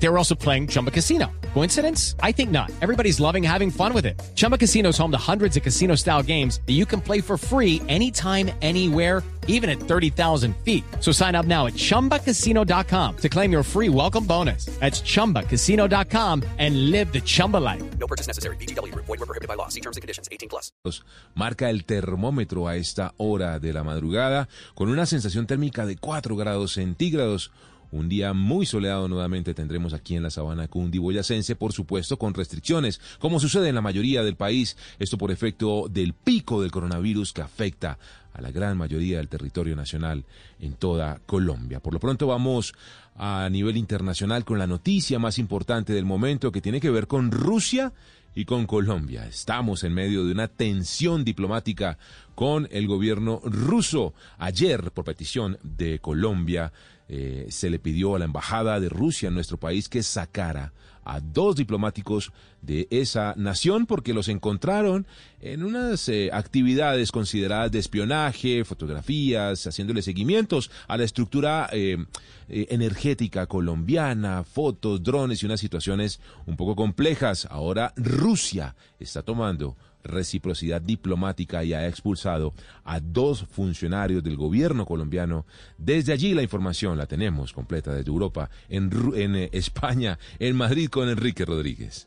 They were also playing Chumba Casino. Coincidence? I think not. Everybody's loving having fun with it. Chumba Casino is home to hundreds of casino style games that you can play for free anytime, anywhere, even at 30,000 feet. So sign up now at chumbacasino.com to claim your free welcome bonus. That's chumbacasino.com and live the Chumba life. No purchase necessary. BGW. Void were prohibited by law. See terms and conditions. 18 plus. Marca el termómetro a esta hora de la madrugada con una sensación térmica de 4 grados centígrados. Un día muy soleado nuevamente tendremos aquí en la sabana cundiboyacense, por supuesto con restricciones, como sucede en la mayoría del país, esto por efecto del pico del coronavirus que afecta a la gran mayoría del territorio nacional en toda Colombia. Por lo pronto vamos a nivel internacional con la noticia más importante del momento que tiene que ver con Rusia y con Colombia. Estamos en medio de una tensión diplomática con el gobierno ruso. Ayer, por petición de Colombia, eh, se le pidió a la embajada de Rusia en nuestro país que sacara a dos diplomáticos de esa nación porque los encontraron en unas eh, actividades consideradas de espionaje, fotografías, haciéndole seguimientos a la estructura eh, energética colombiana, fotos, drones y unas situaciones un poco complejas. Ahora Rusia está tomando reciprocidad diplomática y ha expulsado a dos funcionarios del gobierno colombiano. Desde allí la información la tenemos completa desde Europa, en, eh, España, en Madrid con Enrique Rodríguez.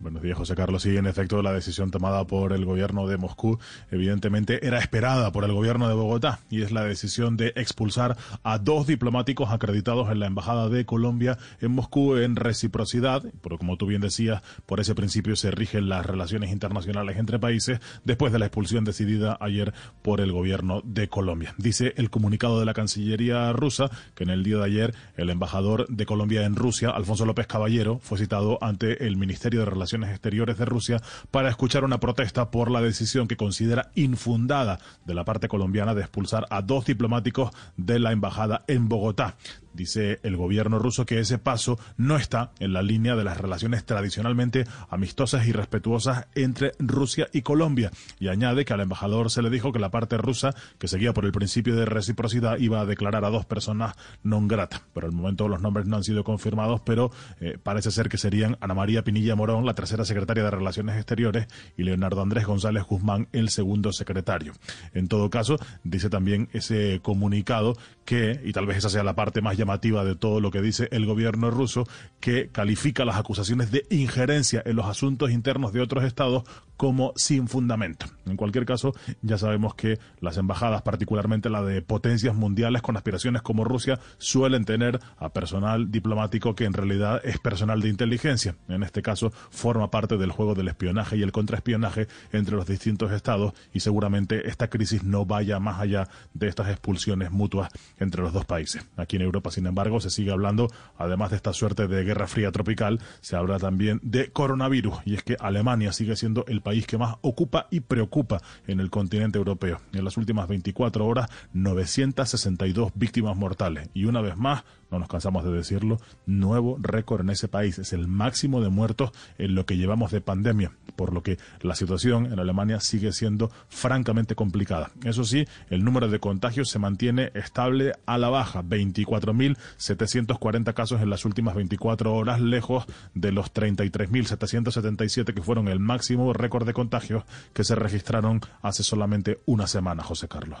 Buenos días, José Carlos. Sí, en efecto, la decisión tomada por el gobierno de Moscú, evidentemente, era esperada por el gobierno de Bogotá y es la decisión de expulsar a dos diplomáticos acreditados en la Embajada de Colombia en Moscú en reciprocidad, pero como tú bien decías, por ese principio se rigen las relaciones internacionales entre países después de la expulsión decidida ayer por el gobierno de Colombia. Dice el comunicado de la Cancillería rusa que en el día de ayer el embajador de Colombia en Rusia, Alfonso López Caballero, fue citado ante el Ministerio de Relaciones Exteriores de Rusia para escuchar una protesta por la decisión que considera infundada de la parte colombiana de expulsar a dos diplomáticos de la embajada en Bogotá. Dice el gobierno ruso que ese paso no está en la línea de las relaciones tradicionalmente amistosas y respetuosas entre Rusia y Colombia. Y añade que al embajador se le dijo que la parte rusa, que seguía por el principio de reciprocidad, iba a declarar a dos personas non grata. Pero al momento los nombres no han sido confirmados, pero eh, parece ser que serían Ana María Pinilla Morón, la tercera secretaria de Relaciones Exteriores, y Leonardo Andrés González Guzmán, el segundo secretario. En todo caso, dice también ese comunicado que, y tal vez esa sea la parte más llamativa de todo lo que dice el gobierno ruso, que califica las acusaciones de injerencia en los asuntos internos de otros estados como sin fundamento. En cualquier caso, ya sabemos que las embajadas, particularmente la de potencias mundiales con aspiraciones como Rusia, suelen tener a personal diplomático que en realidad es personal de inteligencia. En este caso, forma parte del juego del espionaje y el contraespionaje entre los distintos estados y seguramente esta crisis no vaya más allá de estas expulsiones mutuas entre los dos países. Aquí en Europa, sin embargo, se sigue hablando, además de esta suerte de guerra fría tropical, se habla también de coronavirus y es que Alemania sigue siendo el país que más ocupa y preocupa en el continente europeo. En las últimas 24 horas, 962 víctimas mortales. Y una vez más, no nos cansamos de decirlo, nuevo récord en ese país. Es el máximo de muertos en lo que llevamos de pandemia, por lo que la situación en Alemania sigue siendo francamente complicada. Eso sí, el número de contagios se mantiene estable a la baja, 24.740 casos en las últimas 24 horas, lejos de los 33.777 que fueron el máximo récord de contagios que se registraron hace solamente una semana, José Carlos.